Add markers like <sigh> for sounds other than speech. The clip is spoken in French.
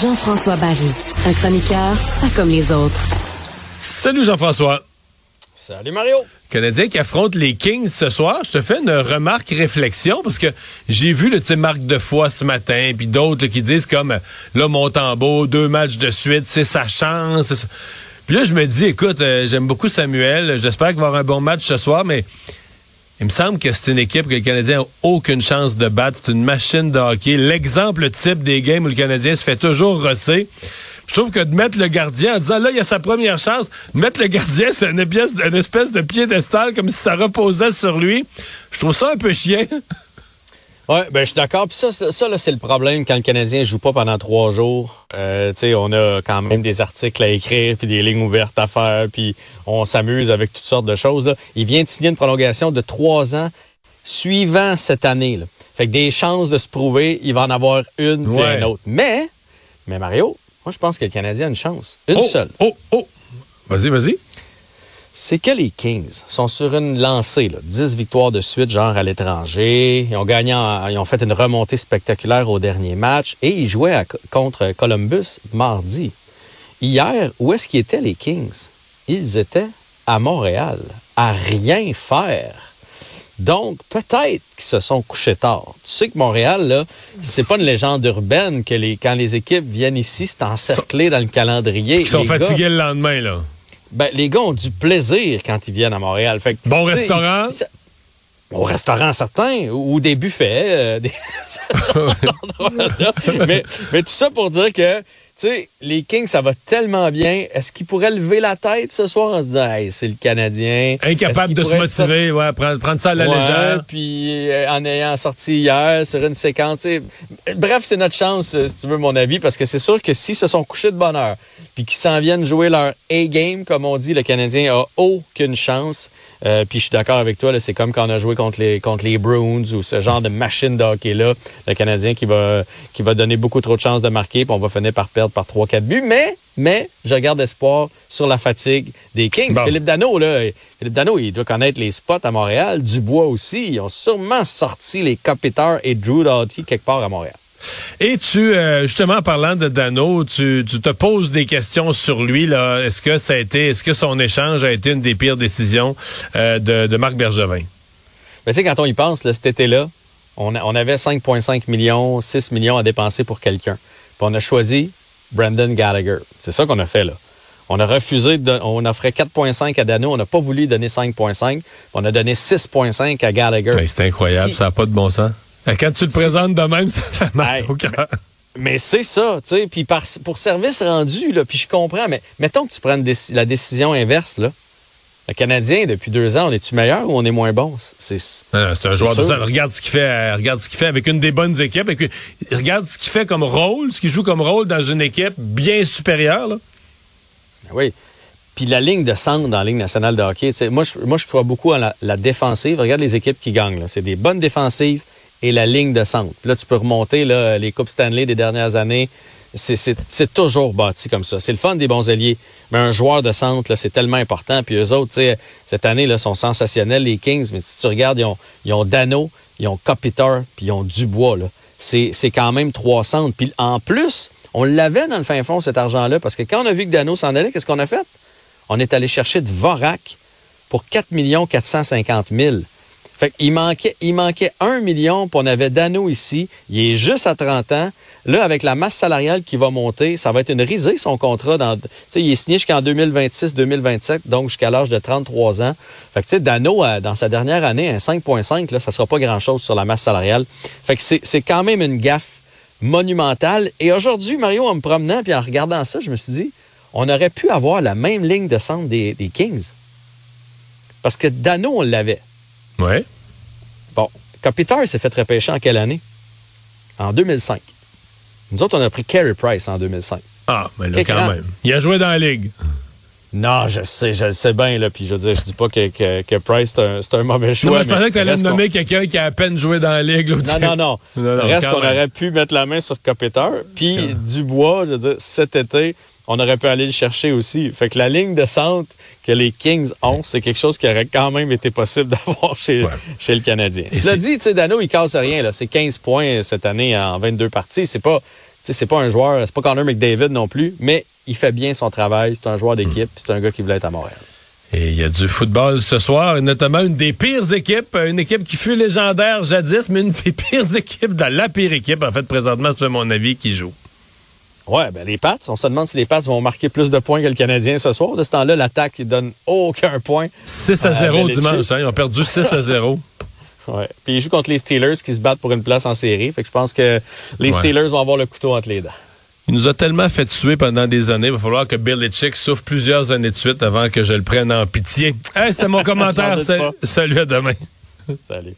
Jean-François Barry, un chroniqueur pas comme les autres. Salut Jean-François. Salut Mario. Canadien qui affronte les Kings ce soir. Je te fais une remarque réflexion parce que j'ai vu le type Marc de foi ce matin, puis d'autres qui disent comme là Montembeau, deux matchs de suite, c'est sa chance. Puis là je me dis, écoute, euh, j'aime beaucoup Samuel, j'espère qu'il va avoir un bon match ce soir, mais il me semble que c'est une équipe que le Canadien n'a aucune chance de battre. C'est une machine de hockey. L'exemple type des games où le Canadien se fait toujours rosser. Je trouve que de mettre le gardien en disant là, il y a sa première chance, mettre le gardien, c'est une, une espèce de piédestal comme si ça reposait sur lui. Je trouve ça un peu chien. Oui, ben, je suis d'accord. Puis ça, ça là, c'est le problème quand le Canadien joue pas pendant trois jours. Euh, tu sais, on a quand même des articles à écrire, puis des lignes ouvertes à faire, puis on s'amuse avec toutes sortes de choses. Là. Il vient de signer une prolongation de trois ans suivant cette année. Là. Fait que des chances de se prouver, il va en avoir une puis une autre. Mais, mais Mario, moi, je pense que le Canadien a une chance. Une oh, seule. Oh, oh, Vas-y, vas-y c'est que les Kings sont sur une lancée, là, 10 victoires de suite, genre à l'étranger. Ils ont gagné, ils ont fait une remontée spectaculaire au dernier match et ils jouaient contre Columbus mardi. Hier, où est-ce qu'ils étaient les Kings? Ils étaient à Montréal, à rien faire. Donc, peut-être qu'ils se sont couchés tard. Tu sais que Montréal, là, c'est pas une légende urbaine que les, quand les équipes viennent ici, c'est encerclé dans le calendrier. Ils sont fatigués le lendemain, là. Ben, les gars ont du plaisir quand ils viennent à Montréal. Fait bon restaurant? Au restaurant certain, ou des buffets. Euh, <laughs> <laughs> mais, mais tout ça pour dire que tu sais, les Kings, ça va tellement bien. Est-ce qu'ils pourraient lever la tête ce soir en se disant, hey, c'est le Canadien? Incapable de se motiver, ouais, prendre, ça à la légère. Puis euh, en ayant sorti hier sur une séquence. Bref, c'est notre chance, euh, si tu veux mon avis, parce que c'est sûr que s'ils se sont couchés de bonne heure, puis qu'ils s'en viennent jouer leur A-game, comme on dit, le Canadien a aucune chance. Euh, puis je suis d'accord avec toi, c'est comme quand on a joué contre les, contre les Bruins ou ce genre de machine de hockey-là. Le Canadien qui va, qui va donner beaucoup trop de chances de marquer, puis on va finir par perdre par 3-4 buts. Mais, mais, je garde espoir sur la fatigue des Kings. Philippe Dano, là, Philippe Dano, il doit connaître les spots à Montréal. Dubois aussi. Ils ont sûrement sorti les Copiters et Drew Doughty quelque part à Montréal. Et tu, euh, justement, en parlant de Dano, tu, te poses des questions sur lui. Là. Est-ce que ça a été, est-ce que son échange a été une des pires décisions euh, de, Marc Bergevin? Ben, tu sais, quand on y pense, cet été-là, on, avait 5,5 millions, 6 millions à dépenser pour quelqu'un. Puis on a choisi Brandon Gallagher. C'est ça qu'on a fait là. On a refusé, de, on offrait 4,5 à Dano, on n'a pas voulu donner 5,5. On a donné 6,5 à Gallagher. Ben, c'est incroyable, ça n'a pas de bon sens. Quand tu le présentes de même, ça fait mal au cœur. Mais c'est ça, tu sais. Puis pour service rendu, là, puis je comprends, mais mettons que tu prennes la décision inverse, là. Le Canadien, depuis deux ans, on est-tu meilleur ou on est moins bon? C'est un joueur de ça. Regarde ce qu'il fait, euh, regarde ce qu'il fait avec une des bonnes équipes. regarde ce qu'il fait comme rôle, ce qu'il joue comme rôle dans une équipe bien supérieure. Là. Ben oui. Puis la ligne de centre dans la Ligue nationale de hockey, moi je, moi, je crois beaucoup à la, la défensive. Regarde les équipes qui gagnent. C'est des bonnes défensives et la ligne de centre. Là, tu peux remonter là, les Coupes Stanley des dernières années. C'est toujours bâti comme ça. C'est le fun des bons alliés. Mais un joueur de centre, c'est tellement important. Puis eux autres, cette année, là, sont sensationnels, les Kings. Mais si tu regardes, ils ont, Dano, ils ont Kopitar, puis ils ont Dubois. C'est quand même trois centres. Puis en plus, on l'avait dans le fin fond, cet argent-là, parce que quand on a vu que Dano s'en allait, qu'est-ce qu'on a fait? On est allé chercher de Vorak pour 4 450 000. Fait manquait, il manquait un million, puis on avait Dano ici. Il est juste à 30 ans. Là, avec la masse salariale qui va monter, ça va être une risée, son contrat. Dans, il est signé jusqu'en 2026-2027, donc jusqu'à l'âge de 33 ans. Fait que, Dano, euh, dans sa dernière année, un 5,5, là, ça sera pas grand-chose sur la masse salariale. Fait que c'est quand même une gaffe monumentale. Et aujourd'hui, Mario, en me promenant puis en regardant ça, je me suis dit, on aurait pu avoir la même ligne de centre des, des Kings. Parce que Dano, on l'avait. Oui. Bon, Kopitar s'est fait repêcher en quelle année? En 2005. Nous autres, on a pris Carey Price en 2005. Ah, mais là, quand même. Il a joué dans la Ligue. Non, je sais, je le sais bien, là. Puis je veux dire, je dis pas que, que, Price, c'est un, mauvais choix. Non, je pensais que tu allais nommer quelqu'un qui a à peine joué dans la Ligue. non, non, non, non, Reste qu'on aurait pu mettre la main sur Kopitar. Puis Dubois, je veux dire, cet été, on aurait pu aller le chercher aussi. Fait que la ligne de centre que les Kings ont, c'est quelque chose qui aurait quand même été possible <laughs> d'avoir chez, chez le Canadien. Cela dit, tu sais, Dano, il casse rien. Là. C'est 15 points cette année en 22 parties. C'est pas, c'est pas un joueur, c'est pas Connor McDavid non plus, mais il fait bien son travail. C'est un joueur d'équipe. C'est un gars qui voulait être à Montréal. Et il y a du football ce soir, et notamment une des pires équipes, une équipe qui fut légendaire jadis, mais une des <laughs> pires équipes, dans la pire équipe, en fait, présentement, c'est mon avis, qui joue. Ouais, ben les Pats, on se demande si les Pats vont marquer plus de points que le Canadien ce soir. De ce temps-là, l'attaque, il donne aucun point. 6 à 0 dimanche, hein, ils ont perdu 6 à 0. <laughs> ouais. Puis ils jouent contre les Steelers qui se battent pour une place en série. Fait que je pense que les Steelers vont avoir le couteau entre les dents. Il nous a tellement fait tuer pendant des années. Il va falloir que Bill Chick souffre plusieurs années de suite avant que je le prenne en pitié. Hey, C'était mon <laughs> commentaire. Salut à demain. Salut.